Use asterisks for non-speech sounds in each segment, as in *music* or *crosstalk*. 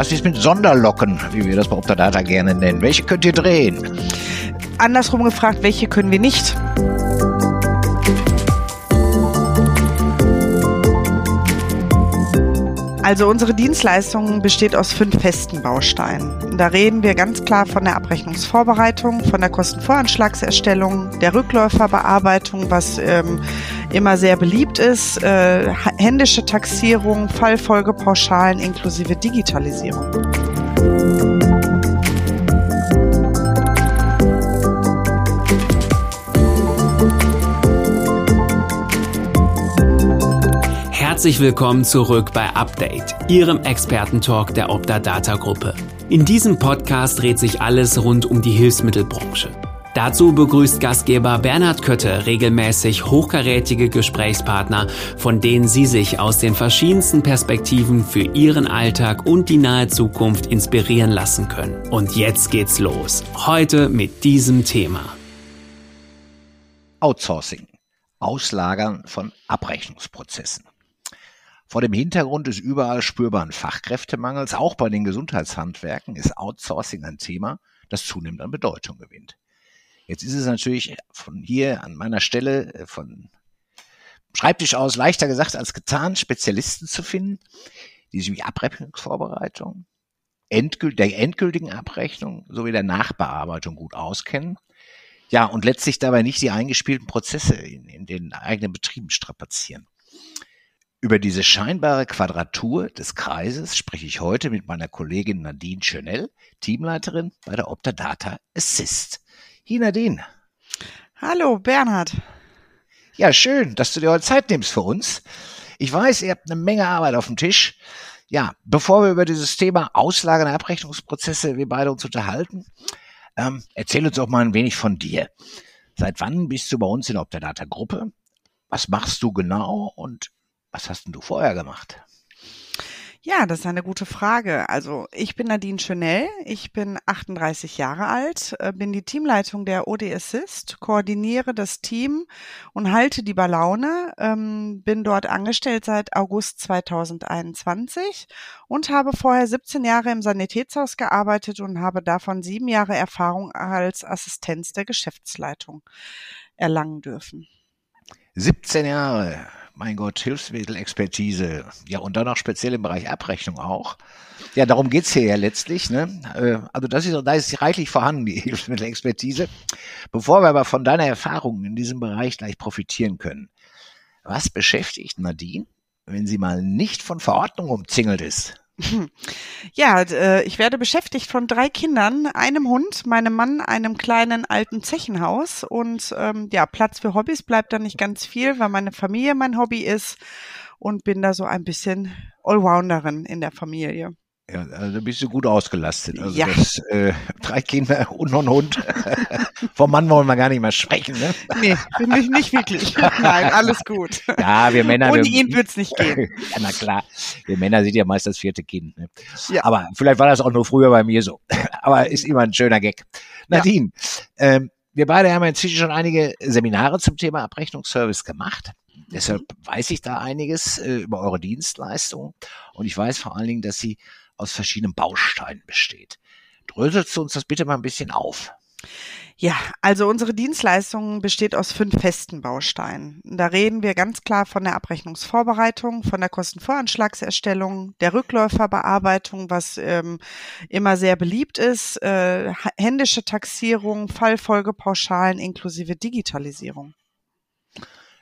Was ist mit Sonderlocken, wie wir das bei Optadata gerne nennen? Welche könnt ihr drehen? Andersrum gefragt, welche können wir nicht? Also unsere Dienstleistung besteht aus fünf festen Bausteinen. Da reden wir ganz klar von der Abrechnungsvorbereitung, von der Kostenvoranschlagserstellung, der Rückläuferbearbeitung, was ähm, immer sehr beliebt ist, äh, händische Taxierung, Fallfolgepauschalen inklusive Digitalisierung. Herzlich willkommen zurück bei Update, Ihrem Expertentalk der Opta Data Gruppe. In diesem Podcast dreht sich alles rund um die Hilfsmittelbranche. Dazu begrüßt Gastgeber Bernhard Kötte regelmäßig hochkarätige Gesprächspartner, von denen Sie sich aus den verschiedensten Perspektiven für Ihren Alltag und die nahe Zukunft inspirieren lassen können. Und jetzt geht's los. Heute mit diesem Thema. Outsourcing. Auslagern von Abrechnungsprozessen. Vor dem Hintergrund des überall spürbaren Fachkräftemangels, auch bei den Gesundheitshandwerken, ist Outsourcing ein Thema, das zunehmend an Bedeutung gewinnt. Jetzt ist es natürlich von hier an meiner Stelle äh, von Schreibtisch aus leichter gesagt als getan, Spezialisten zu finden, die sich mit Abrechnungsvorbereitung, endgült, der endgültigen Abrechnung sowie der Nachbearbeitung gut auskennen. Ja, und letztlich dabei nicht die eingespielten Prozesse in, in den eigenen Betrieben strapazieren. Über diese scheinbare Quadratur des Kreises spreche ich heute mit meiner Kollegin Nadine Schönell, Teamleiterin bei der Optadata Assist. Nadine. Hallo Bernhard. Ja, schön, dass du dir heute Zeit nimmst für uns. Ich weiß, ihr habt eine Menge Arbeit auf dem Tisch. Ja, bevor wir über dieses Thema Auslagern der Abrechnungsprozesse wir beide uns unterhalten, ähm, erzähl uns auch mal ein wenig von dir. Seit wann bist du bei uns in der Optadata Gruppe? Was machst du genau und was hast denn du vorher gemacht? Ja, das ist eine gute Frage. Also ich bin Nadine Schönell, ich bin 38 Jahre alt, äh, bin die Teamleitung der OD Assist, koordiniere das Team und halte die Balaune, ähm, bin dort angestellt seit August 2021 und habe vorher 17 Jahre im Sanitätshaus gearbeitet und habe davon sieben Jahre Erfahrung als Assistenz der Geschäftsleitung erlangen dürfen. 17 Jahre mein Gott, Hilfsmittelexpertise. Ja, und dann auch speziell im Bereich Abrechnung auch. Ja, darum geht's hier ja letztlich. Ne? Äh, also das ist, da ist reichlich vorhanden, die *laughs* Hilfsmittelexpertise. Bevor wir aber von deiner Erfahrung in diesem Bereich gleich profitieren können, was beschäftigt Nadine, wenn sie mal nicht von Verordnung umzingelt ist? Ja, äh, ich werde beschäftigt von drei Kindern, einem Hund, meinem Mann, einem kleinen alten Zechenhaus und ähm, ja, Platz für Hobbys bleibt da nicht ganz viel, weil meine Familie mein Hobby ist und bin da so ein bisschen Allrounderin in der Familie. Ja, also bist du gut ausgelastet. Also ja. das, äh, *laughs* drei Kinder und noch ein Hund. *laughs* Vom Mann wollen wir gar nicht mehr sprechen, ne? Nee, bin ich nicht wirklich. *laughs* Nein, alles gut. Ja, wir Männer. Ohne ihn wird's nicht gehen. ja, na klar. Wir Männer sind ja meist das vierte Kind. Ne? Ja. Aber vielleicht war das auch nur früher bei mir so. Aber ist immer ein schöner Gag. Nadine, ja. ähm, wir beide haben inzwischen schon einige Seminare zum Thema Abrechnungsservice gemacht. Deshalb weiß ich da einiges äh, über eure Dienstleistung. Und ich weiß vor allen Dingen, dass sie aus verschiedenen Bausteinen besteht. Dröselst du uns das bitte mal ein bisschen auf? Ja, also unsere Dienstleistung besteht aus fünf festen Bausteinen. Da reden wir ganz klar von der Abrechnungsvorbereitung, von der Kostenvoranschlagserstellung, der Rückläuferbearbeitung, was ähm, immer sehr beliebt ist, äh, händische Taxierung, Fallfolgepauschalen inklusive Digitalisierung.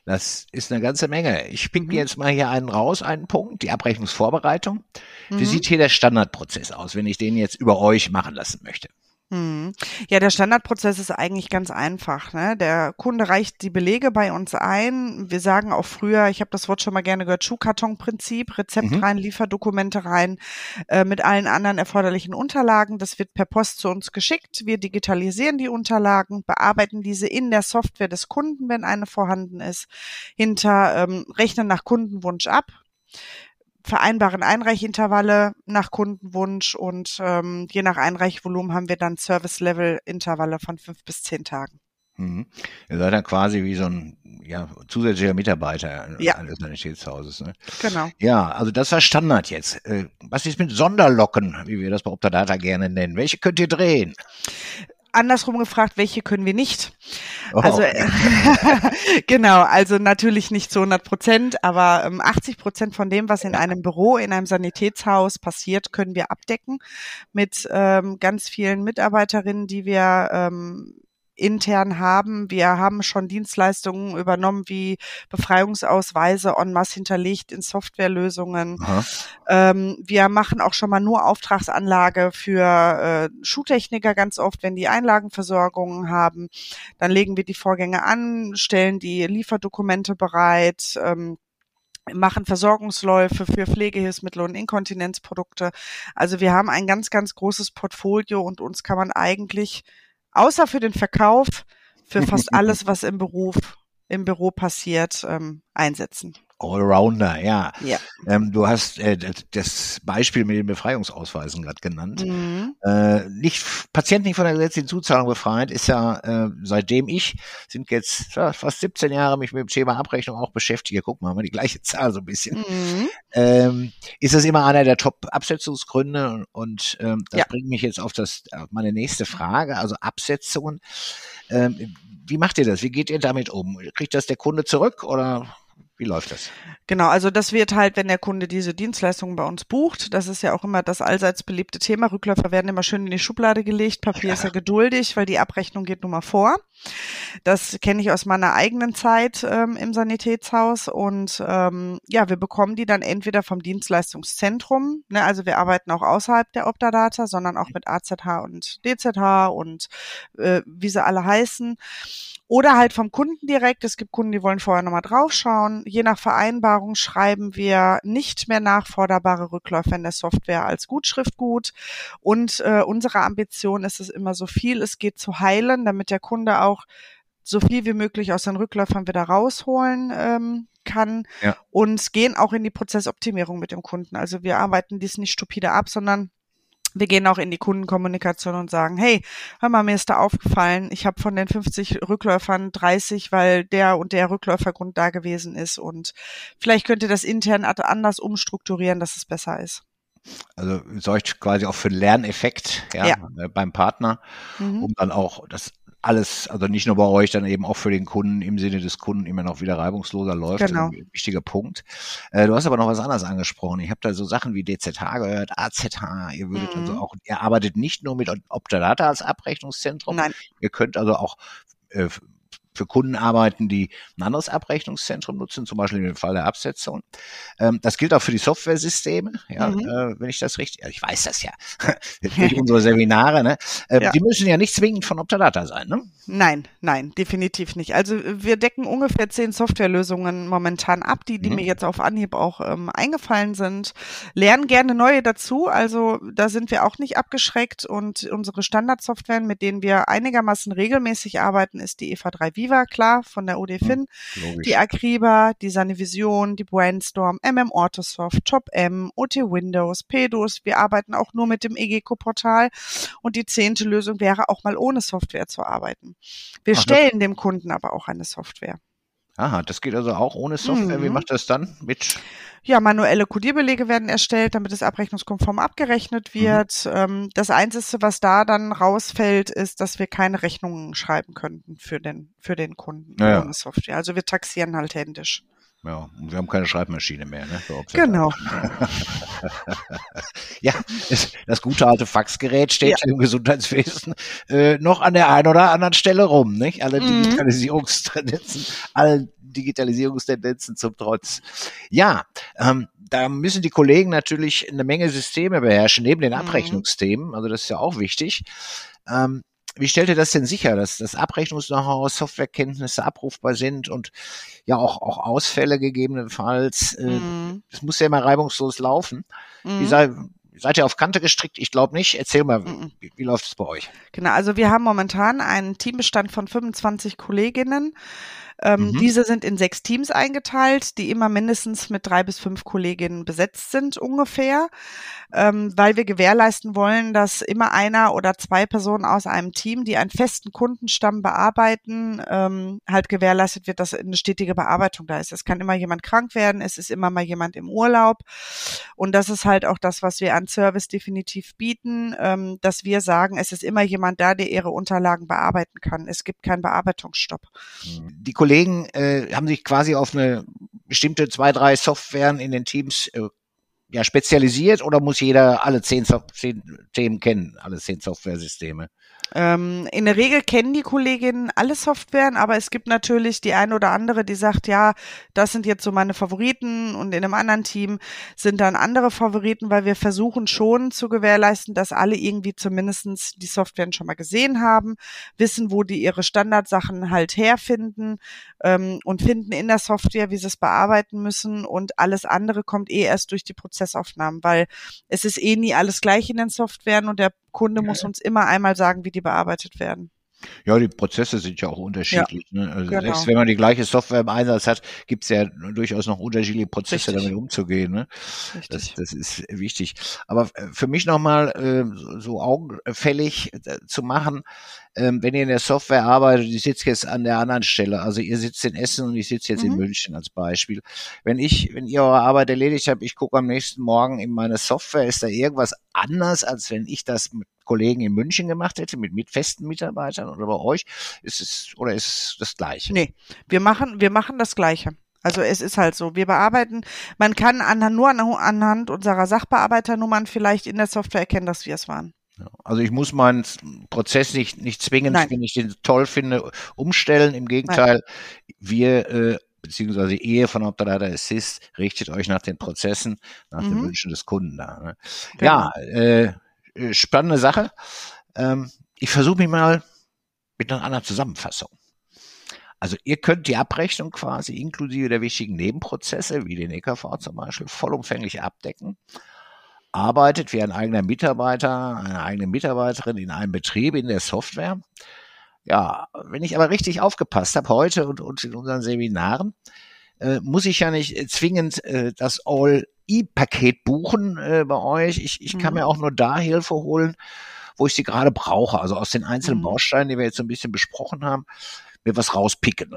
Das ist eine ganze Menge. Ich pick mir mhm. jetzt mal hier einen raus, einen Punkt, die Abrechnungsvorbereitung. Wie mhm. sieht hier der Standardprozess aus, wenn ich den jetzt über euch machen lassen möchte? Hm. Ja, der Standardprozess ist eigentlich ganz einfach. Ne? Der Kunde reicht die Belege bei uns ein. Wir sagen auch früher, ich habe das Wort schon mal gerne gehört, Schuhkartonprinzip, Rezept mhm. rein, Lieferdokumente rein, äh, mit allen anderen erforderlichen Unterlagen. Das wird per Post zu uns geschickt. Wir digitalisieren die Unterlagen, bearbeiten diese in der Software des Kunden, wenn eine vorhanden ist, hinter ähm, rechnen nach Kundenwunsch ab vereinbaren Einreichintervalle nach Kundenwunsch und ähm, je nach Einreichvolumen haben wir dann Service-Level-Intervalle von fünf bis zehn Tagen. Mhm. Ihr seid dann quasi wie so ein ja, zusätzlicher Mitarbeiter Ja. eines Sanitätshauses. Ne? Genau. Ja, also das war Standard jetzt. Äh, Was ist mit Sonderlocken, wie wir das bei Optadata gerne nennen? Welche könnt ihr drehen? Andersrum gefragt, welche können wir nicht? Oh, Also äh, *laughs* genau, also natürlich nicht zu 100 Prozent, aber ähm, 80 Prozent von dem, was in einem Büro, in einem Sanitätshaus passiert, können wir abdecken mit ähm, ganz vielen Mitarbeiterinnen, die wir ähm, intern haben. Wir haben schon Dienstleistungen übernommen wie Befreiungsausweise en masse hinterlegt in Softwarelösungen. Ähm, wir machen auch schon mal nur Auftragsanlage für äh, Schuhtechniker ganz oft, wenn die Einlagenversorgung haben. Dann legen wir die Vorgänge an, stellen die Lieferdokumente bereit, ähm, machen Versorgungsläufe für Pflegehilfsmittel und Inkontinenzprodukte. Also wir haben ein ganz, ganz großes Portfolio und uns kann man eigentlich, außer für den Verkauf, für fast *laughs* alles, was im Beruf, im Büro passiert, ähm, einsetzen. Allrounder, ja. Ja. Ähm, du hast äh, das- Beispiel mit den Befreiungsausweisen gerade genannt. Mhm. Äh, nicht Patient nicht von der gesetzlichen Zuzahlung befreit ist ja äh, seitdem ich sind jetzt ja, fast 17 Jahre mich mit dem Thema Abrechnung auch beschäftige. Guck mal, haben wir die gleiche Zahl so ein bisschen. Mhm. Ähm, ist das immer einer der Top-Absetzungsgründe und, und ähm, das Ja. bringt mich jetzt auf das auf meine nächste Frage, also Absetzungen. Ähm, wie macht ihr das? Wie geht ihr damit um? Kriegt das der Kunde zurück oder wie läuft das? Genau, also das wird halt, wenn der Kunde diese Dienstleistungen bei uns bucht, das ist ja auch immer das allseits beliebte Thema. Rückläufer werden immer schön in die Schublade gelegt. Papier ist ja *laughs* geduldig, weil die Abrechnung geht nun mal vor. Das kenne ich aus meiner eigenen Zeit ähm, im Sanitätshaus und ähm, ja, wir bekommen die dann entweder vom Dienstleistungszentrum, ne, also wir arbeiten auch außerhalb der Optadata, sondern auch mit AZH und DZH und äh, wie sie alle heißen. Oder halt vom Kunden direkt. Es gibt Kunden, die wollen vorher nochmal draufschauen. Je nach Vereinbarung schreiben wir nicht mehr nachforderbare Rückläufe in der Software als Gutschriftgut. Und äh, unsere Ambition ist es immer so viel es geht zu heilen, damit der Kunde auch so viel wie möglich aus den Rückläufern wieder rausholen ähm, kann Ja. und gehen auch in die Prozessoptimierung mit dem Kunden. Also wir arbeiten dies nicht stupide ab, sondern wir gehen auch in die Kundenkommunikation und sagen, hey, hör mal, mir ist da aufgefallen, ich habe von den 50 Rückläufern 30, weil der und der Rückläufergrund da gewesen ist und vielleicht könnt ihr das intern anders umstrukturieren, dass es besser ist. Also sorgt quasi auch für einen Lerneffekt ja, Ja. äh, beim Partner, Mhm. um dann auch das alles, also nicht nur bei euch, dann eben auch für den Kunden im Sinne des Kunden immer noch wieder reibungsloser läuft. Genau. Das ist ein wichtiger Punkt. Äh, du hast aber noch was anderes angesprochen. Ich habe da so Sachen wie DZH gehört, AZH. Ihr würdet Mhm. also auch, ihr arbeitet nicht nur mit Optadata als Abrechnungszentrum. Nein, Ihr könnt also auch äh, für Kunden arbeiten, die ein anderes Abrechnungszentrum nutzen, zum Beispiel im Fall der Absetzung. Ähm, das gilt auch für die Softwaresysteme, ja, Mhm. äh, wenn ich das richtig, ja, ich weiß das ja, *laughs* durch unsere Seminare, ne? Ähm, Ja. Die müssen ja nicht zwingend von Optadata sein, ne? nein, nein, definitiv nicht. Also wir decken ungefähr zehn Softwarelösungen momentan ab, die, die Mhm. mir jetzt auf Anhieb auch ähm, eingefallen sind. Lernen gerne neue dazu. Also da sind wir auch nicht abgeschreckt und unsere Standardsoftware, mit denen wir einigermaßen regelmäßig arbeiten, ist die EVA3 Viva, klar, von der OD Fin. Logisch. Die Akriba, die Sanivision, die Brainstorm, MM Orthosoft, TopM, OT Windows, PEDOS. Wir arbeiten auch nur mit dem EGECO-Portal. Und die zehnte Lösung wäre auch mal ohne Software zu arbeiten. Wir Ach, stellen dem Kunden aber auch eine Software. Aha, das geht also auch ohne Software. Wie Mhm. macht das dann mit? Ja, manuelle Kodierbelege werden erstellt, damit es abrechnungskonform abgerechnet wird. Ähm, das Einzige, was da dann rausfällt, ist, dass wir keine Rechnungen schreiben könnten für den, für den Kunden Ja, ja. ohne Software. Also wir taxieren halt händisch. Ja, und wir haben keine Schreibmaschine mehr, ne? Genau. *laughs* Ja, das, das gute alte Faxgerät steht im Gesundheitswesen äh, noch an der einen oder anderen Stelle rum, nicht? Alle Mhm. Digitalisierungstendenzen, alle Digitalisierungstendenzen zum Trotz. Ja, ähm, da müssen die Kollegen natürlich eine Menge Systeme beherrschen, neben den Mhm. Abrechnungsthemen. Also das ist ja auch wichtig. Ähm, wie stellt ihr das denn sicher, dass das Abrechnungs-Know-how, Softwarekenntnisse abrufbar sind und ja auch, auch Ausfälle gegebenenfalls? Äh, Mhm. Das muss ja immer reibungslos laufen. Wie Mhm. sei, seid ihr auf Kante gestrickt? Ich glaube nicht. Erzähl mal, Mhm. wie, wie läuft es bei euch? Genau, also wir haben momentan einen Teambestand von 25 Kolleginnen. Ähm, mhm. Diese sind in sechs Teams eingeteilt, die immer mindestens mit drei bis fünf Kolleginnen besetzt sind ungefähr, ähm, weil wir gewährleisten wollen, dass immer einer oder zwei Personen aus einem Team, die einen festen Kundenstamm bearbeiten, ähm, halt gewährleistet wird, dass eine stetige Bearbeitung da ist. Es kann immer jemand krank werden, es ist immer mal jemand im Urlaub und das ist halt auch das, was wir an Service definitiv bieten, ähm, dass wir sagen, es ist immer jemand da, der ihre Unterlagen bearbeiten kann. Es gibt keinen Bearbeitungsstopp. Die Kollegen äh, haben sich quasi auf eine bestimmte zwei, drei Softwaren in den Teams äh, ja, spezialisiert oder muss jeder alle zehn, zehn Themen kennen, alle zehn Software-Systeme? Ähm, in der Regel kennen die Kolleginnen alle Softwaren, aber es gibt natürlich die eine oder andere, die sagt, ja, das sind jetzt so meine Favoriten und in einem anderen Team sind dann andere Favoriten, weil wir versuchen schon zu gewährleisten, dass alle irgendwie zumindestens die Softwaren schon mal gesehen haben, wissen, wo die ihre Standardsachen halt herfinden ähm, und finden in der Software, wie sie es bearbeiten müssen. Und alles andere kommt eh erst durch die Prozessaufnahmen, weil es ist eh nie alles gleich in den Softwaren und der Kunde muss uns immer einmal sagen, wie die bearbeitet werden. Ja, die Prozesse sind ja auch unterschiedlich. Ja, ne? also genau. Selbst wenn man die gleiche Software im Einsatz hat, gibt es ja durchaus noch unterschiedliche Prozesse, Richtig. damit umzugehen. Ne? Das, das, ist wichtig. Aber äh, für mich nochmal äh, so augenfällig äh, zu machen, ähm, wenn ihr in der Software arbeitet, ich sitze jetzt an der anderen Stelle, also ihr sitzt in Essen und ich sitze jetzt mhm. in München als Beispiel. Wenn ich, wenn ihr eure Arbeit erledigt habt, ich gucke am nächsten Morgen in meine Software, ist da irgendwas anders, als wenn ich das mit Kollegen in München gemacht hätte, mit, mit festen Mitarbeitern oder bei euch? Ist es, oder ist es das Gleiche? Nee, wir machen, wir machen das Gleiche. Also es ist halt so, wir bearbeiten, man kann anhand, nur anhand unserer Sachbearbeiternummern vielleicht in der Software erkennen, dass wir es waren. Also ich muss meinen Prozess nicht, nicht zwingend, Nein. wenn ich den toll finde, umstellen. Im Gegenteil, Nein. wir äh, beziehungsweise Ehe von Optadata Assist richtet euch nach den Prozessen, nach mhm. den Wünschen des Kunden da. Ne? Genau. Ja, äh, äh, spannende Sache. Ähm, ich versuche mich mal mit einer anderen Zusammenfassung. Also ihr könnt die Abrechnung quasi inklusive der wichtigen Nebenprozesse, wie den EKV zum Beispiel, vollumfänglich abdecken arbeitet wie ein eigener Mitarbeiter, eine eigene Mitarbeiterin in einem Betrieb in der Software. Ja, wenn ich aber richtig aufgepasst habe heute und, und in unseren Seminaren, äh, muss ich ja nicht zwingend äh, das All-E-Paket buchen äh, bei euch. Ich, ich kann mhm. mir auch nur da Hilfe holen, wo ich sie gerade brauche. Also aus den einzelnen mhm. Bausteinen, die wir jetzt so ein bisschen besprochen haben, mir was rauspicken.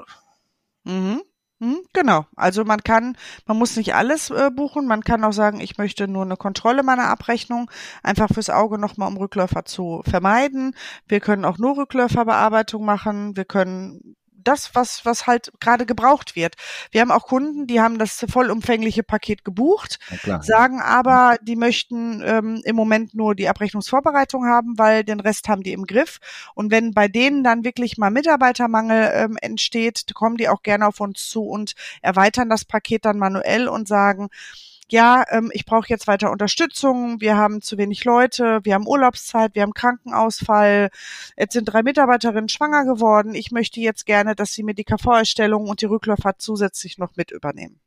Mhm. Hm, genau. Also man kann, man muss nicht alles äh, buchen. Man kann auch sagen, ich möchte nur eine Kontrolle meiner Abrechnung, einfach fürs Auge nochmal, um Rückläufer zu vermeiden. Wir können auch nur Rückläuferbearbeitung machen. Wir können das, was, was halt gerade gebraucht wird. Wir haben auch Kunden, die haben das vollumfängliche Paket gebucht, sagen aber, die möchten ähm, im Moment nur die Abrechnungsvorbereitung haben, weil den Rest haben die im Griff. Und wenn bei denen dann wirklich mal Mitarbeitermangel ähm, entsteht, kommen die auch gerne auf uns zu und erweitern das Paket dann manuell und sagen, ja, ähm, ich brauche jetzt weiter Unterstützung, wir haben zu wenig Leute, wir haben Urlaubszeit, wir haben Krankenausfall, jetzt sind drei Mitarbeiterinnen schwanger geworden, ich möchte jetzt gerne, dass sie mir die KV-Erstellung und die Rückläufer zusätzlich noch mit übernehmen.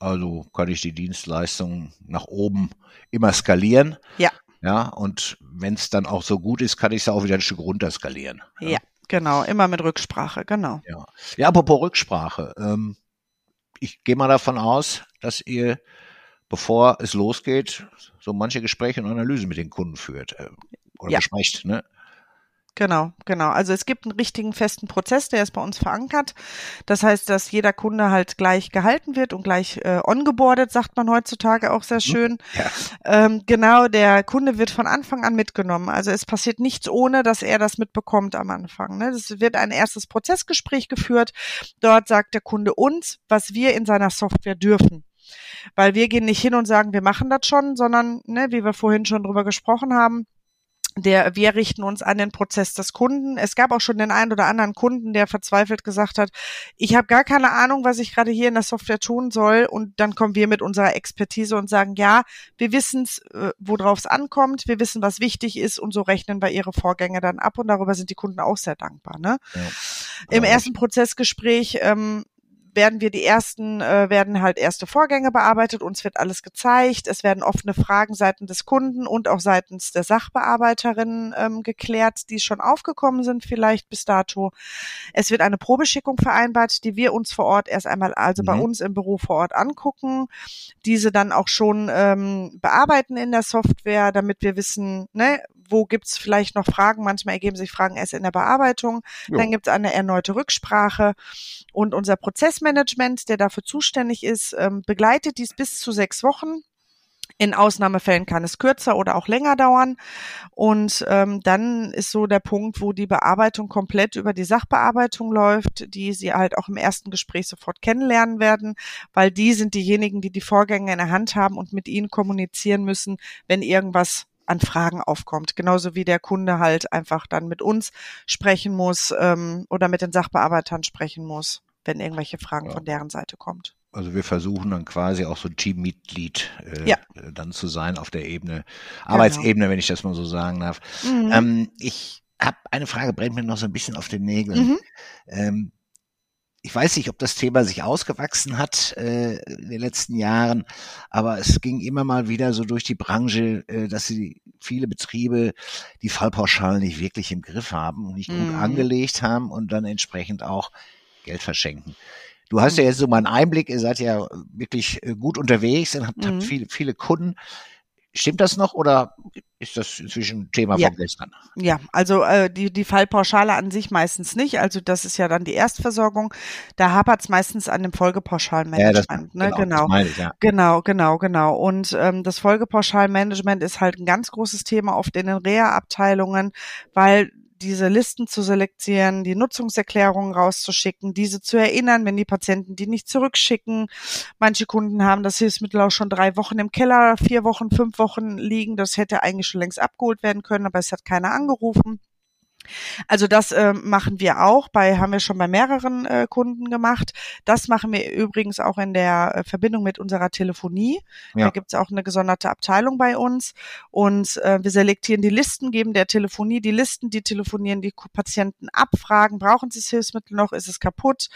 Also kann ich die Dienstleistung nach oben immer skalieren. Ja. Ja, und wenn es dann auch so gut ist, kann ich es auch wieder ein Stück runter skalieren. Ja. ja. genau, immer mit Rücksprache, genau. Ja, ja apropos Rücksprache. Ähm, ich gehe mal davon aus, dass ihr bevor es losgeht, so manche Gespräche und Analysen mit den Kunden führt äh, oder ja. bespricht. Ne? Genau, genau. Also es gibt einen richtigen festen Prozess, der ist bei uns verankert. Das heißt, dass jeder Kunde halt gleich gehalten wird und gleich äh, ongeboardet, sagt man heutzutage auch sehr mhm. schön. Ja. Ähm, genau, der Kunde wird von Anfang an mitgenommen. Also es passiert nichts ohne, dass er das mitbekommt am Anfang. Ne? Es wird ein erstes Prozessgespräch geführt. Dort sagt der Kunde uns, was wir in seiner Software dürfen. Weil wir gehen nicht hin und sagen, wir machen das schon, sondern, ne, wie wir vorhin schon drüber gesprochen haben, der, wir richten uns an den Prozess des Kunden. Es gab auch schon den einen oder anderen Kunden, der verzweifelt gesagt hat, ich habe gar keine Ahnung, was ich gerade hier in der Software tun soll. Und dann kommen wir mit unserer Expertise und sagen, ja, wir wissen es, äh, worauf es ankommt, wir wissen, was wichtig ist und so rechnen wir ihre Vorgänge dann ab und darüber sind die Kunden auch sehr dankbar. Ne? Ja. Im ersten Prozessgespräch ähm, werden wir die ersten, äh, werden halt erste Vorgänge bearbeitet, uns wird alles gezeigt, es werden offene Fragen seitens des Kunden und auch seitens der Sachbearbeiterin ähm, geklärt, die schon aufgekommen sind vielleicht bis dato. Es wird eine Probeschickung vereinbart, die wir uns vor Ort erst einmal, also mhm. bei uns im Büro vor Ort angucken, diese dann auch schon ähm, bearbeiten in der Software, damit wir wissen, ne, wo gibt's vielleicht noch Fragen. Manchmal ergeben sich Fragen erst in der Bearbeitung. Jo. Dann gibt's eine erneute Rücksprache. Und unser Prozessmanagement, der dafür zuständig ist, ähm, begleitet dies bis zu sechs Wochen. In Ausnahmefällen kann es kürzer oder auch länger dauern. Und ähm, dann ist so der Punkt, wo die Bearbeitung komplett über die Sachbearbeitung läuft, die Sie halt auch im ersten Gespräch sofort kennenlernen werden, weil die sind diejenigen, die die Vorgänge in der Hand haben und mit Ihnen kommunizieren müssen, wenn irgendwas an Fragen aufkommt. Genauso wie der Kunde halt einfach dann mit uns sprechen muss ähm, oder mit den Sachbearbeitern sprechen muss, wenn irgendwelche Fragen ja. von deren Seite kommt. Also wir versuchen dann quasi auch so Teammitglied äh, ja. dann zu sein auf der Ebene, Arbeitsebene, genau. wenn ich das mal so sagen darf. Mhm. Ähm, ich habe eine Frage, brennt mir noch so ein bisschen auf den Nägeln. Mhm. Ähm, ich weiß nicht, ob das Thema sich ausgewachsen hat äh, in den letzten Jahren, aber es ging immer mal wieder so durch die Branche, äh, dass sie viele Betriebe die Fallpauschalen nicht wirklich im Griff haben und nicht mhm. gut angelegt haben und dann entsprechend auch Geld verschenken. Du hast ja mhm. jetzt so mal einen Einblick, ihr seid ja wirklich äh, gut unterwegs und habt, mhm. habt viele, viele Kunden. Stimmt das noch oder ist das inzwischen Thema ja. von gestern? Ja, also äh, die, die Fallpauschale an sich meistens nicht. Also das ist ja dann die Erstversorgung. Da hapert es meistens an dem Folgepauschalmanagement. Ja, ne? genau, genau. Ich, ja. genau, genau, genau. Und ähm, das Folgepauschalmanagement ist halt ein ganz großes Thema auf den Reha-Abteilungen, weil diese Listen zu selektieren, die Nutzungserklärungen rauszuschicken, diese zu erinnern, wenn die Patienten die nicht zurückschicken. Manche Kunden haben das Hilfsmittel auch schon drei Wochen im Keller, vier Wochen, fünf Wochen liegen. Das hätte eigentlich schon längst abgeholt werden können, aber es hat keiner angerufen. Also das äh, machen wir auch, bei haben wir schon bei mehreren äh, Kunden gemacht. Das machen wir übrigens auch in der äh, Verbindung mit unserer Telefonie. Ja. Da gibt's auch eine gesonderte Abteilung bei uns und äh, wir selektieren die Listen, geben der Telefonie die Listen, die telefonieren die Patienten abfragen, brauchen sie das Hilfsmittel noch, ist es kaputt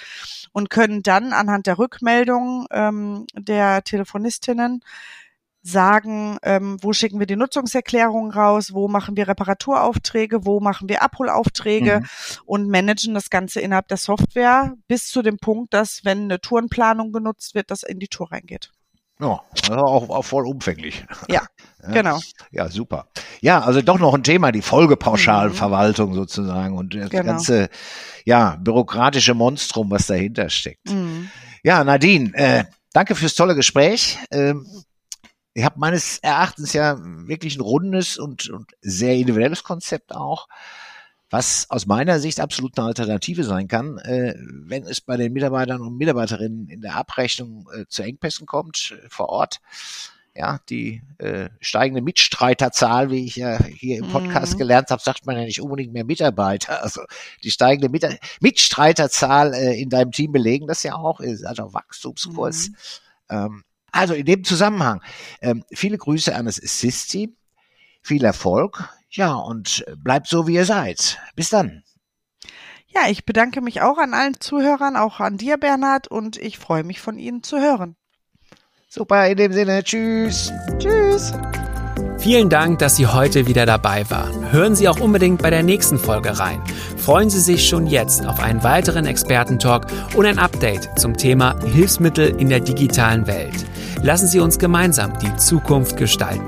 und können dann anhand der Rückmeldung ähm, der Telefonistinnen sagen, ähm, wo schicken wir die Nutzungserklärungen raus, wo machen wir Reparaturaufträge, wo machen wir Abholaufträge mhm. und managen das Ganze innerhalb der Software bis zu dem Punkt, dass, wenn eine Tourenplanung genutzt wird, das in die Tour reingeht. Ja, also auch, auch voll umfänglich. Ja, *laughs* ja, genau. Ja, super. Ja, also doch noch ein Thema, die Folgepauschalverwaltung mhm. sozusagen und das genau. ganze, ja, bürokratische Monstrum, was dahinter steckt. Mhm. Ja, Nadine, äh, danke fürs tolle Gespräch. Ähm, Ihr habt meines Erachtens ja wirklich ein rundes und, und sehr individuelles Konzept auch, was aus meiner Sicht absolut eine Alternative sein kann, äh, wenn es bei den Mitarbeitern und Mitarbeiterinnen in der Abrechnung äh, zu Engpässen kommt äh, vor Ort. Ja, die äh, steigende Mitstreiterzahl, wie ich ja hier im Podcast mhm. gelernt habe, sagt man ja nicht unbedingt mehr Mitarbeiter. *laughs* Also die steigende Mit Mitstreiterzahl äh, in deinem Team belegen das ja auch, ist also Wachstumskurs. Mhm. Ähm, also in dem Zusammenhang, ähm, viele Grüße an das Assist-Team, viel Erfolg, ja, und bleibt so, wie ihr seid. Bis dann. Ja, ich bedanke mich auch an allen Zuhörern, auch an dir, Bernhard, und ich freue mich von Ihnen zu hören. Super, in dem Sinne, tschüss. Tschüss. Vielen Dank, dass Sie heute wieder dabei waren. Hören Sie auch unbedingt bei der nächsten Folge rein. Freuen Sie sich schon jetzt auf einen weiteren Expertentalk und ein Update zum Thema Hilfsmittel in der digitalen Welt. Lassen Sie uns gemeinsam die Zukunft gestalten.